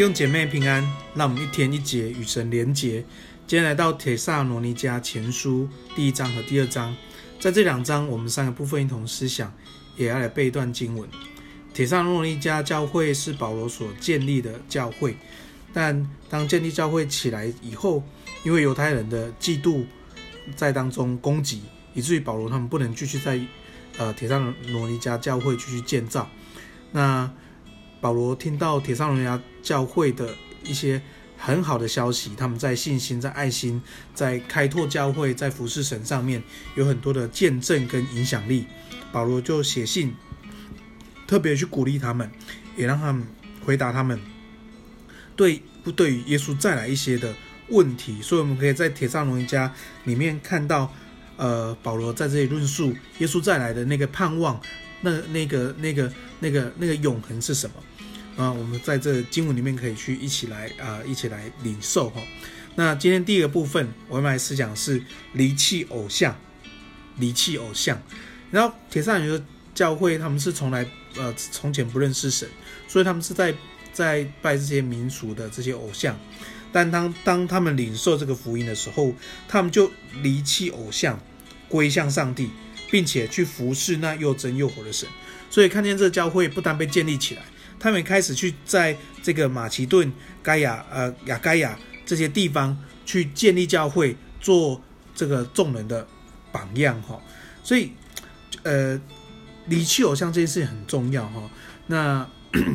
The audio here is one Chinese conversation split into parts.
弟兄姐妹平安，让我们一天一节与神连结。今天来到帖撒罗尼迦前书第一章和第二章，在这两章我们三个部分一同思想，也要来背一段经文。帖撒罗尼迦教会是保罗所建立的教会，但当建立教会起来以后，因为犹太人的嫉妒在当中攻击，以至于保罗他们不能继续在呃帖撒罗尼迦教会继续建造。那保罗听到铁上龙牙教会的一些很好的消息，他们在信心、在爱心、在开拓教会、在服侍神上面有很多的见证跟影响力。保罗就写信，特别去鼓励他们，也让他们回答他们对不对于耶稣再来一些的问题。所以我们可以在铁上龙家里面看到，呃，保罗在这里论述耶稣再来的那个盼望。那那个那个那个那个永恒是什么啊？我们在这经文里面可以去一起来啊，一起来领受哈。那今天第一个部分，我们来思想是离弃偶像，离弃偶像。然后帖撒罗尼迦教会他们是从来呃从前不认识神，所以他们是在在拜这些民俗的这些偶像。但当当他们领受这个福音的时候，他们就离弃偶像，归向上帝。并且去服侍那又真又活的神，所以看见这教会不单被建立起来，他们开始去在这个马其顿、该亚、呃亚该亚这些地方去建立教会，做这个众人的榜样哈。所以，呃，离弃偶像这件事情很重要哈。那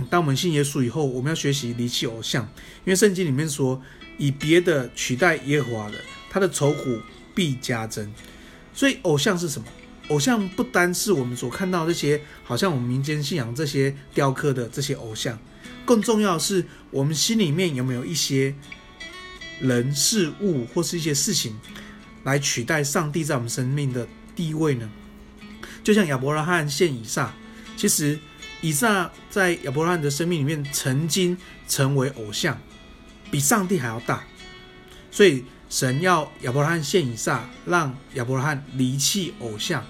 当我们信耶稣以后，我们要学习离弃偶像，因为圣经里面说，以别的取代耶和华的，他的愁苦必加增。所以，偶像是什么？偶像不单是我们所看到这些，好像我们民间信仰这些雕刻的这些偶像，更重要的是我们心里面有没有一些人事物或是一些事情来取代上帝在我们生命的地位呢？就像亚伯拉罕献以撒，其实以撒在亚伯拉罕的生命里面曾经成为偶像，比上帝还要大，所以。神要亚伯拉罕献以撒，让亚伯拉罕离弃偶像，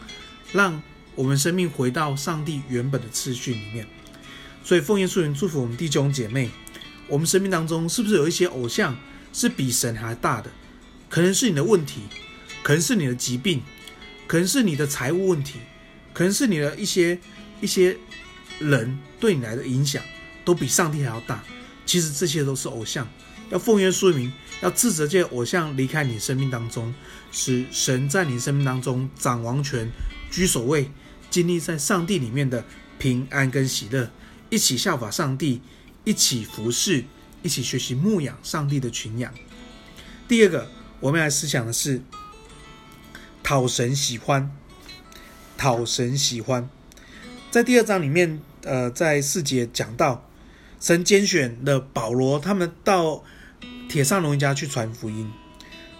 让我们生命回到上帝原本的次序里面。所以奉耶稣名祝福我们弟兄姐妹，我们生命当中是不是有一些偶像是比神还大的？可能是你的问题，可能是你的疾病，可能是你的财务问题，可能是你的一些一些人对你来的影响，都比上帝还要大。其实这些都是偶像。要奉耶稣名，要斥责这些偶像离开你生命当中，使神在你生命当中掌王权、居首位，经历在上帝里面的平安跟喜乐，一起效法上帝，一起服侍，一起学习牧养上帝的群羊。第二个，我们来思想的是讨神喜欢，讨神喜欢，在第二章里面，呃，在四节讲到神拣选了保罗，他们到。帖撒罗尼迦去传福音，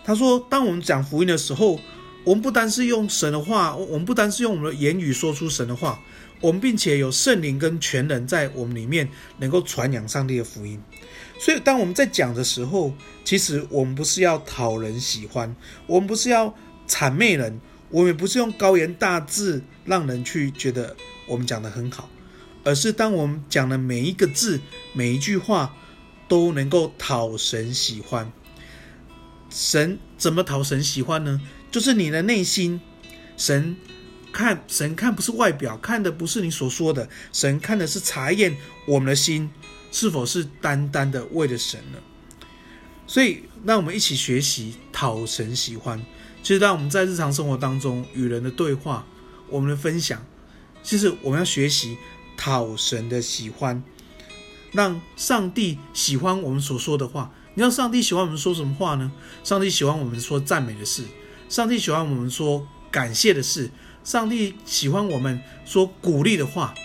他说：“当我们讲福音的时候，我们不单是用神的话，我们不单是用我们的言语说出神的话，我们并且有圣灵跟全能在我们里面，能够传扬上帝的福音。所以，当我们在讲的时候，其实我们不是要讨人喜欢，我们不是要谄媚人，我们不是用高言大志让人去觉得我们讲的很好，而是当我们讲的每一个字，每一句话。”都能够讨神喜欢。神怎么讨神喜欢呢？就是你的内心，神看神看不是外表，看的不是你所说的，神看的是查验我们的心是否是单单的为了神了？所以，让我们一起学习讨神喜欢。其实，当我们在日常生活当中与人的对话，我们的分享，其实我们要学习讨神的喜欢。让上帝喜欢我们所说的话。你知道上帝喜欢我们说什么话呢？上帝喜欢我们说赞美的事，上帝喜欢我们说感谢的事，上帝喜欢我们说鼓励的话。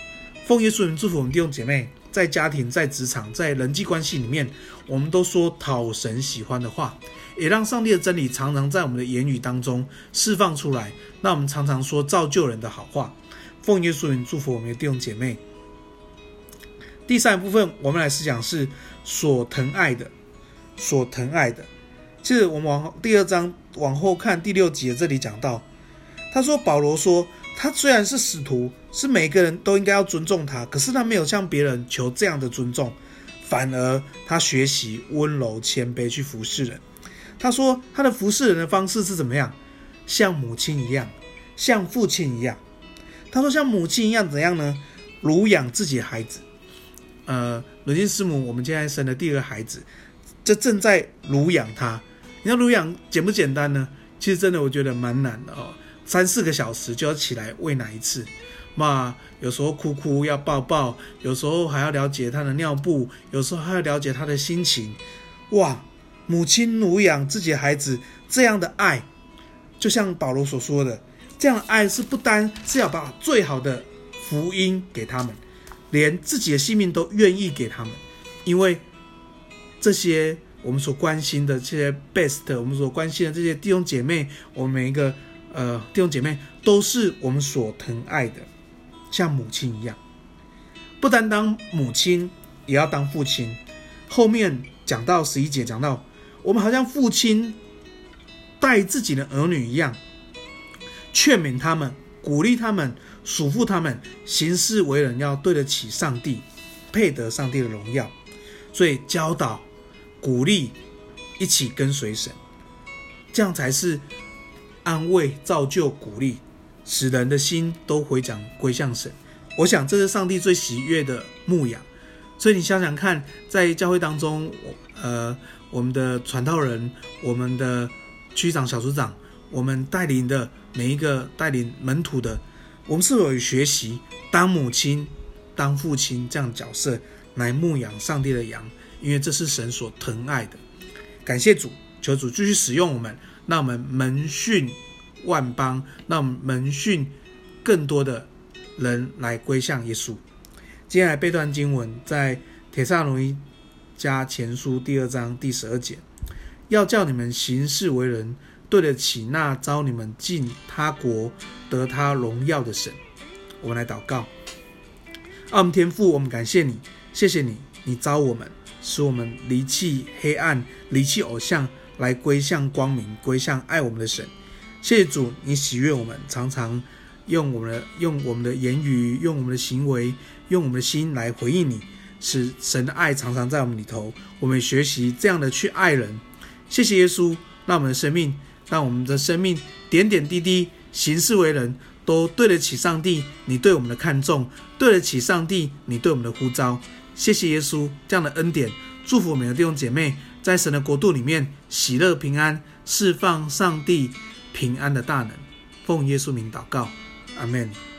奉耶稣名祝福我们弟兄姐妹，在家庭、在职场、在人际关系里面，我们都说讨神喜欢的话，也让上帝的真理常常在我们的言语当中释放出来。那我们常常说造就人的好话。奉耶稣名祝福我们的弟兄姐妹。第三部分，我们来思想是所疼爱的，所疼爱的。其实我们往第二章往后看第六节这里讲到，他说保罗说，他虽然是使徒，是每个人都应该要尊重他，可是他没有向别人求这样的尊重，反而他学习温柔谦卑去服侍人。他说他的服侍人的方式是怎么样？像母亲一样，像父亲一样。他说像母亲一样怎样呢？乳养自己的孩子。呃，伦金师母，我们现在生的第二个孩子，这正在乳养他。你要乳养简不简单呢？其实真的我觉得蛮难的哦，三四个小时就要起来喂奶一次，嘛，有时候哭哭要抱抱，有时候还要了解他的尿布，有时候还要了解他的心情。哇，母亲乳养自己的孩子这样的爱，就像保罗所说的，这样的爱是不单是要把最好的福音给他们，连自己的性命都愿意给他们，因为这些。我们所关心的这些 best，我们所关心的这些弟兄姐妹，我们每一个呃弟兄姐妹都是我们所疼爱的，像母亲一样。不单当母亲，也要当父亲。后面讲到十一节，讲到我们好像父亲带自己的儿女一样，劝勉他们，鼓励他们，嘱咐他们行事为人要对得起上帝，配得上帝的荣耀。所以教导。鼓励，一起跟随神，这样才是安慰、造就、鼓励，使人的心都回转归向神。我想这是上帝最喜悦的牧养。所以你想想看，在教会当中，呃，我们的传道人、我们的区长、小组长，我们带领的每一个带领门徒的，我们是否有学习当母亲、当父亲这样角色来牧养上帝的羊？因为这是神所疼爱的，感谢主，求主继续使用我们，让我们门训万邦，让我们门训更多的人来归向耶稣。接下来背段经文在帖撒罗尼迦前书第二章第十二节，要叫你们行事为人对得起那召你们进他国得他荣耀的神。我们来祷告，阿们，天父，我们感谢你，谢谢你，你召我们。使我们离弃黑暗，离弃偶像，来归向光明，归向爱我们的神。谢谢主，你喜悦我们，常常用我们的用我们的言语，用我们的行为，用我们的心来回应你，使神的爱常常在我们里头。我们学习这样的去爱人。谢谢耶稣，让我们的生命，让我们的生命点点滴滴行事为人，都对得起上帝你对我们的看重，对得起上帝你对我们的呼召。谢谢耶稣这样的恩典，祝福我们的弟兄姐妹在神的国度里面喜乐平安，释放上帝平安的大能。奉耶稣名祷告，阿门。